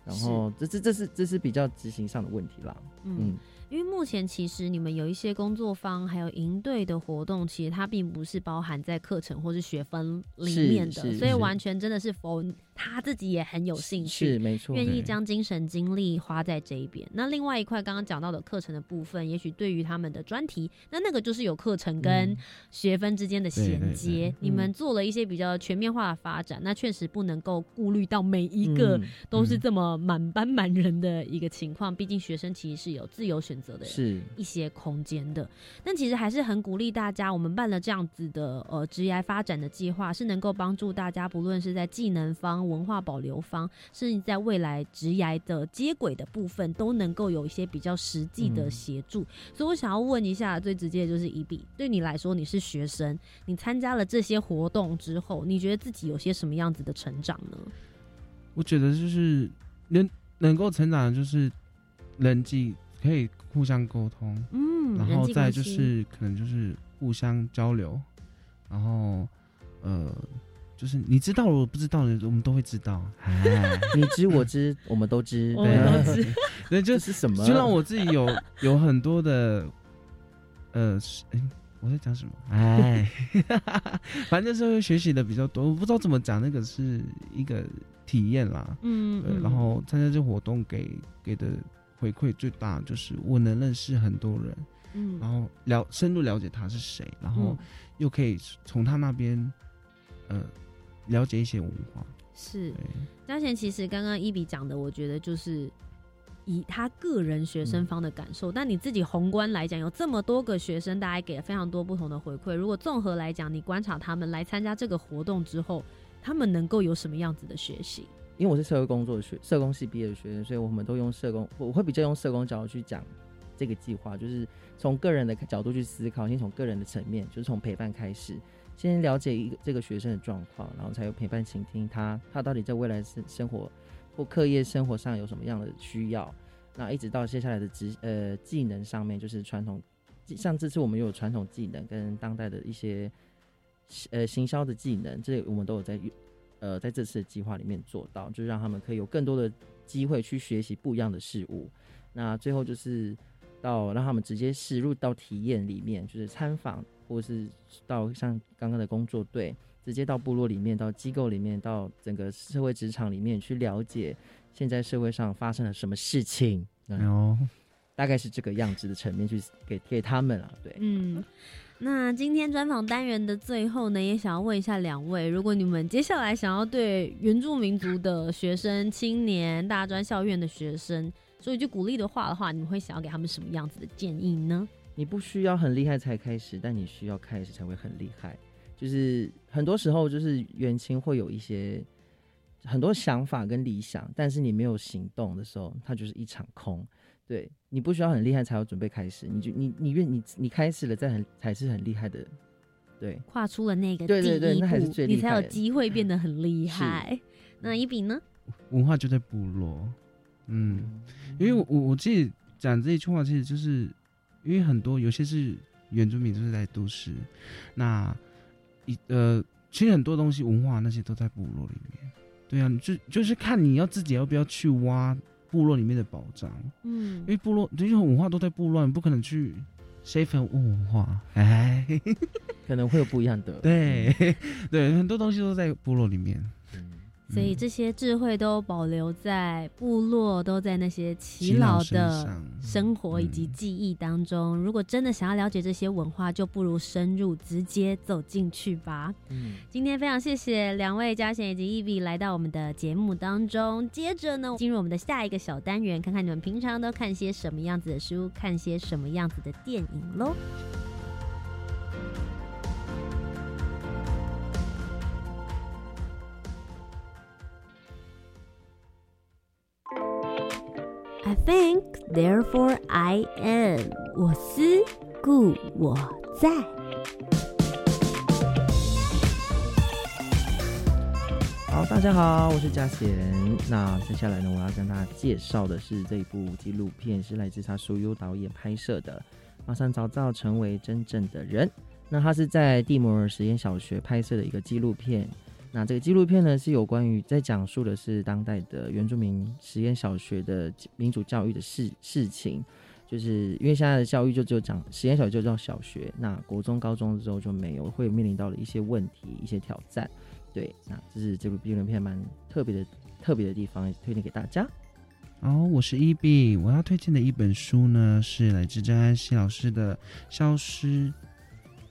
B: 然后这这这是这是比较执行上的问题啦。
A: 嗯
B: 嗯，
A: 因为目前其实你们有一些工作方还有营队的活动，其实它并不是包含在课程或是学分里面的，所以完全真的是否他自己也很有兴趣，
B: 是没错。
A: 愿意将精神精力花在这一边。那另外一块刚刚讲到的课程的部分，也许对于他们的专题，那那个就是有课程跟
B: 嗯
A: 学分之间的衔
B: 对对
A: 接。
B: 对。
A: 你们
B: 嗯。
A: 做了一些比较全面化的发展，那确实不能够顾虑到每一个
B: 嗯
A: 都是这么满班满人的一个情况，毕竟学生其实是有自由选择的，
B: 是。
A: 一些空间的。但其实还是很鼓励大家，我们办了这样子的呃职业发展的计划，是能够帮助大家，不论是在技能方、文化保留方，甚至在未来职涯的接轨的部分，都能够有一些比较实际的
B: 嗯
A: 协助。所以我想要问一下，最直接的就是一比，对你来说，你是学生，你参加了这些活动之后，你觉得自己有些什么样子的成长呢？
C: 我觉得就是能能够成长的就是人际可以互相沟通，
A: 嗯
C: 然后再就是可能就是互相交流，然后呃，就是你知道了我不知道的，我们都会知道。哎，
B: 你知我知，我们都知，[laughs]
C: 我们都知 [laughs] 对，就
B: 这是什么？
C: 就让我自己有有很多的呃，是哎我在讲什么？哎，[laughs] 反正就是会学习的比较多，我不知道怎么讲，那个是一个体验啦。
A: 嗯嗯
C: 然后参加这活动给给的回馈最大就是我能认识很多人，
A: 嗯
C: 然后了深入了解他是谁，然后
A: 嗯
C: 又可以从他那边呃了解一些文化。
A: 是，嘉贤其实刚刚一比讲的，我觉得就是以他个人学生方的感受，但你自己宏观来讲，有这么多个学生，大家给了非常多不同的回馈。如果综合来讲，你观察他们来参加这个活动之后，他们能够有什么样子的学习？
B: 因为我是社会工作学社工系毕业的学生，所以我们都用社工，我会比较用社工角度去讲这个计划，就是从个人的角度去思考，先从个人的层面，就是从陪伴开始，先了解一个这个学生的状况，然后才有陪伴倾听他，他到底在未来生生活或课业生活上有什么样的需要，那一直到接下来的职呃技能上面，就是传统，像这次我们有传统技能跟当代的一些呃行销的技能，这我们都有在呃，在这次的计划里面做到，就是让他们可以有更多的机会去学习不一样的事物。那最后就是到让他们直接驶入到体验里面，就是参访，或是到像刚刚的工作队，直接到部落里面、到机构里面、到整个社会职场里面去了解现在社会上发生了什么事情。
C: 哦，
B: 大概是这个样子的层面去给给他们啊，对，
A: 嗯，那今天专访单元的最后呢，也想要问一下两位，如果你们接下来想要对原住民族的学生、青年、大专校院的学生说一句鼓励的话的话，你们会想要给他们什么样子的建议呢？
B: 你不需要很厉害才开始，但你需要开始才会很厉害。就是很多时候，就是远亲会有一些很多想法跟理想，但是你没有行动的时候，它就是一场空。对你不需要很厉害才有准备开始，你就你你愿你你开始了，再很才是很厉害的。对，
A: 跨出了那个
B: 对对对
A: 第一
B: 那还是
A: 步
B: 最厉害
A: 你才有机会变得很 [laughs] 厉害。那一比呢？
C: 文化就在部落，嗯，因为我我自己讲这一句话，其实就是因为很多有些是原住民，就是在都市，那一呃，其实很多东西文化那些都在部落里面。对啊，就就是看你要自己要不要去挖部落里面的宝藏，
A: 嗯
C: 因为部落这些文化都在部落，你不可能去谁粉问文化，哎，
B: 可能会有不一样的。
C: 对 [laughs] 对，很多东西都在部落里面。
A: 所以这些智慧都保留在部落，都在那些耆
C: 耆老
A: 老的生活以及记忆当中。如果真的想要了解这些文化，就不如深入，直接走进去吧。
B: 嗯，
A: 今天非常谢谢两位嘉贤以及伊比来到我们的节目当中。接着呢，进入我们的下一个小单元，看看你们平常都看些什么样子的书，看些什么样子的电影喽。I think, therefore I am。我思故我在。
B: 好，大家好，我是嘉贤。那接下来呢，我要跟大家介绍的是这一部纪录片，是来自他苏优导演拍摄的《马上早早成为真正的人》。那他是在蒂摩尔实验小学拍摄的一个纪录片。那这个纪录片呢，是有关于在讲述的是当代的原住民实验小学的民主教育的事事情。就是因为现在的教育就只有讲实验小学就叫小学，那国中、高中之后就没有，会面临到了一些问题、一些挑战。对，那这是这部纪录片蛮特别的、特别的地方，推荐给大家。
C: 哦，我是 E B，我要推荐的一本书呢是来自张安熙老师的《消失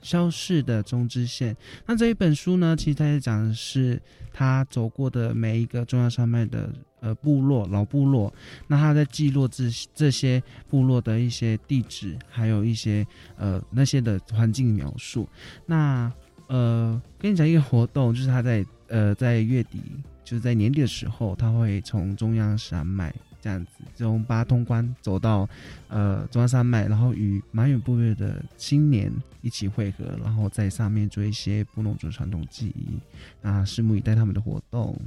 C: 消逝的中支线》。那这一本书呢，其实它在讲的是他走过的每一个中央山脉的呃部落老部落，那他在记录这这些部落的一些地址，还有一些呃那些的环境描述。那呃，跟你讲一个活动，就是他在呃在月底，就是在年底的时候，他会从中央山脉这样子，从八通关走到呃中央山脉，然后与马远部落的青年一起汇合，然后在上面做一些部落族传统技艺，那拭目以待他们的活动。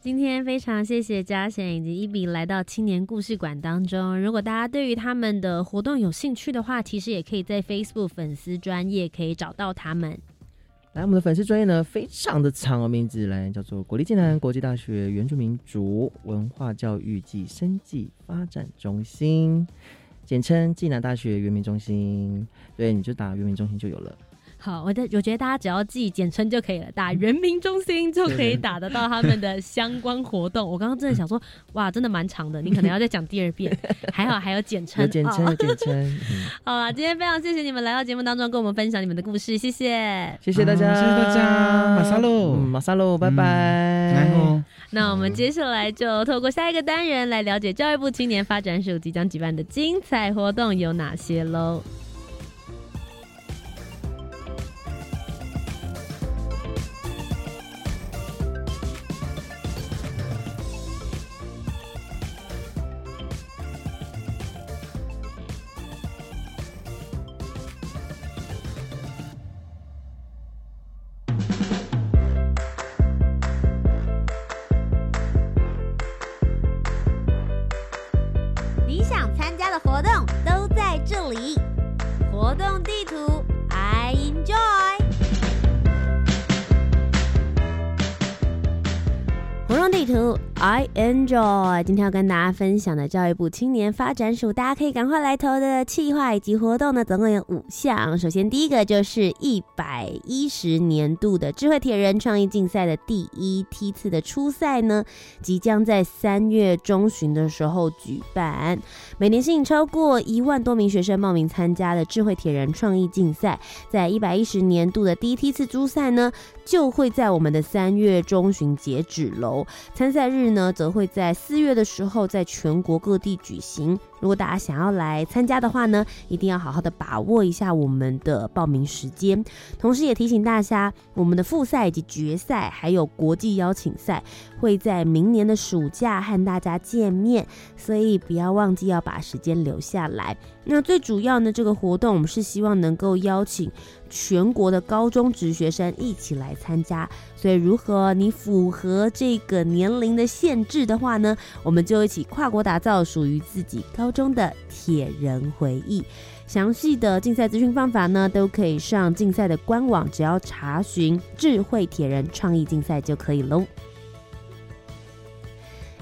A: 今天非常谢谢嘉贤以及一比来到青年故事馆当中。如果大家对于他们的活动有兴趣的话，其实也可以在 Facebook 粉丝专业可以找到他们。
B: 来，我们的粉丝专业呢，非常的长哦，名字来叫做国立暨南国际大学原住民族文化教育暨生计发展中心，简称暨南大学原民中心。对，你就打原民中心就有了。
A: 好，我的我觉得大家只要记简称就可以了，打人民中心就可以打得到他们的相关活动。我刚刚真的想说，哇，真的蛮长的，你可能要再讲第二遍。[laughs] 还好还有简称，
B: 有简称，简称。嗯
A: 好了，今天非常谢谢你们来到节目当中，跟我们分享你们的故事，谢谢，
B: 谢谢大家，
C: 好谢谢大家马萨路
B: 嗯马萨路，拜拜。
C: 来哦，
A: 那我们接下来就透过下一个单元来了解教育部青年发展署即将举办的精彩活动有哪些喽。今天要跟大家分享的教育部青年发展署，大家可以赶快来投的企划以及活动呢，总共有五项。首先第一个就是一百一十年度的智慧铁人创意竞赛的第一梯次的初赛呢，即将在三月中旬的时候举办。每年吸引超过一万多名学生报名参加的智慧铁人创意竞赛，在一百一十年度的第一梯次初赛呢，就会在我们的三月中旬截止喽。参赛日呢，则会在四月的时候在全国各地举行。如果大家想要来参加的话呢，一定要好好的把握一下我们的报名时间。同时也提醒大家，我们的复赛以及决赛，还有国际邀请赛，会在明年的暑假和大家见面，所以不要忘记要把时间留下来。那最主要呢，这个活动我们是希望能够邀请全国的高中职学生一起来参加。所以，如何你符合这个年龄的限制的话呢，我们就一起跨国打造属于自己高中的铁人回忆。详细的竞赛资讯方法呢，都可以上竞赛的官网，只要查询“智慧铁人创意竞赛”就可以喽。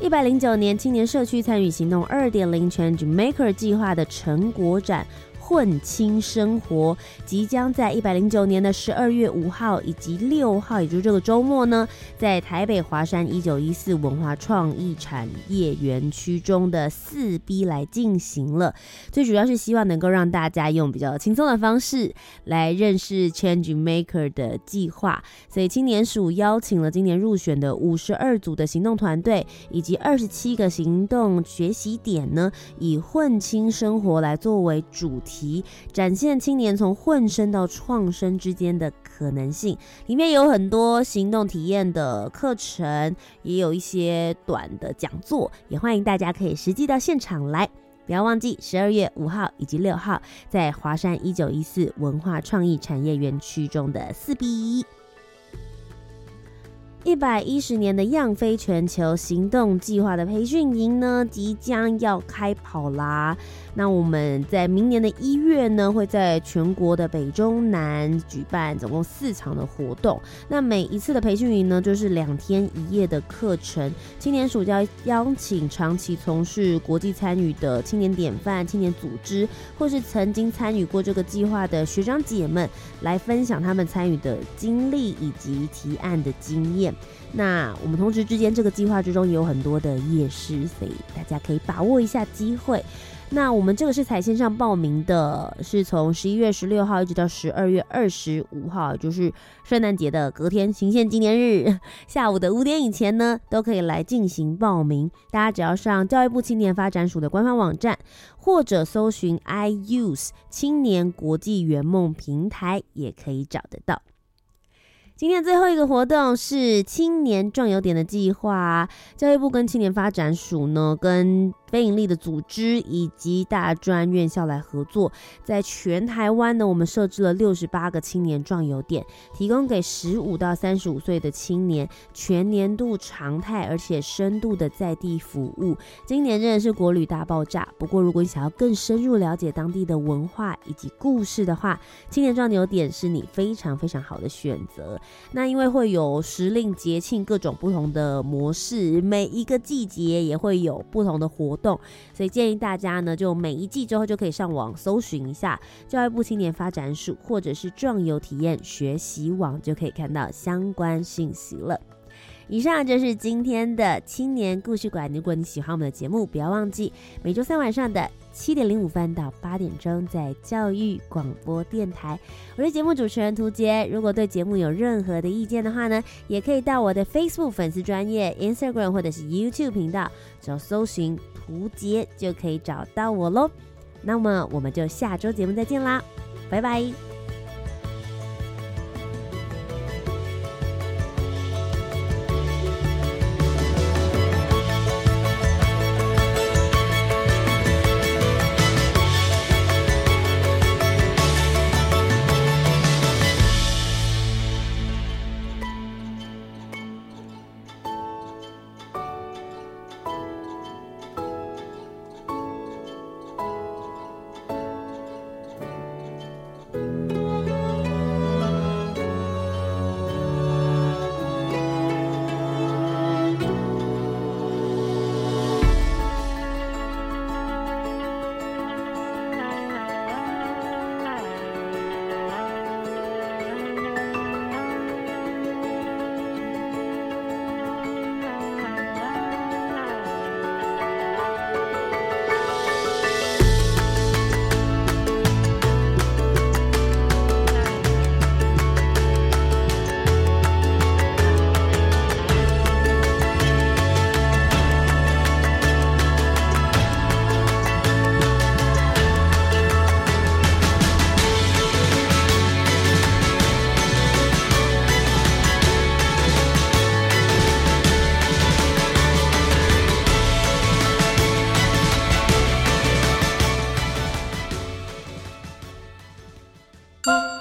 A: 一百零九年青年社区参与行动二点零 Change Maker 计划的成果展。混青生活即将在一百零九年的十二月五号以及六号，也就是这个周末呢，在台北华山一九一四文化创意产业园区中的四 B 来进行了。最主要是希望能够让大家用比较轻松的方式来认识 Change Maker 的计划。所以青年署邀请了今年入选的五十二组的行动团队以及二十七个行动学习点呢，以混青生活来作为主题。展现青年从混生到创生之间的可能性，里面有很多行动体验的课程，也有一些短的讲座，也欢迎大家可以实际到现场来。不要忘记十二月五号以及六号，在华山一九一四文化创意产业园区中的四 B 一一百一十年的样飞全球行动计划的培训营呢，即将要开跑啦。那我们在明年的一月呢，会在全国的北中南举办总共四场的活动。那每一次的培训营呢，就是两天一夜的课程。青年暑假邀请长期从事国际参与的青年典范、青年组织，或是曾经参与过这个计划的学长姐们，来分享他们参与的经历以及提案的经验。那我们同时之间，这个计划之中也有很多的夜市，所以大家可以把握一下机会。那我们这个是在线上报名的，是从十一月十六号一直到十二月二十五号，就是圣诞节的隔天，行宪纪念日下午的五点以前呢，都可以来进行报名。大家只要上教育部青年发展署的官方网站，或者搜寻 iUse 青年国际圆梦平台，也可以找得到。今天最后一个活动是青年壮游点的计划，教育部跟青年发展署呢，跟非营利的组织以及大专院校来合作，在全台湾呢，我们设置了六十八个青年壮游点，提供给十五到三十五岁的青年全年度常态而且深度的在地服务。今年真的是国旅大爆炸，不过如果你想要更深入了解当地的文化以及故事的话，青年壮游点是你非常非常好的选择。那因为会有时令节庆各种不同的模式，每一个季节也会有不同的活动，所以建议大家呢，就每一季之后就可以上网搜寻一下教育部青年发展署或者是壮游体验学习网，就可以看到相关信息了。以上就是今天的青年故事馆。如果你喜欢我们的节目，不要忘记每周三晚上的。七点零五分到八点钟，在教育广播电台，我是节目主持人涂杰。如果对节目有任何的意见的话呢，也可以到我的 Facebook 粉丝专业、Instagram 或者是 YouTube 频道，只要搜寻涂杰就可以找到我喽。那么我们就下周节目再见啦，拜拜。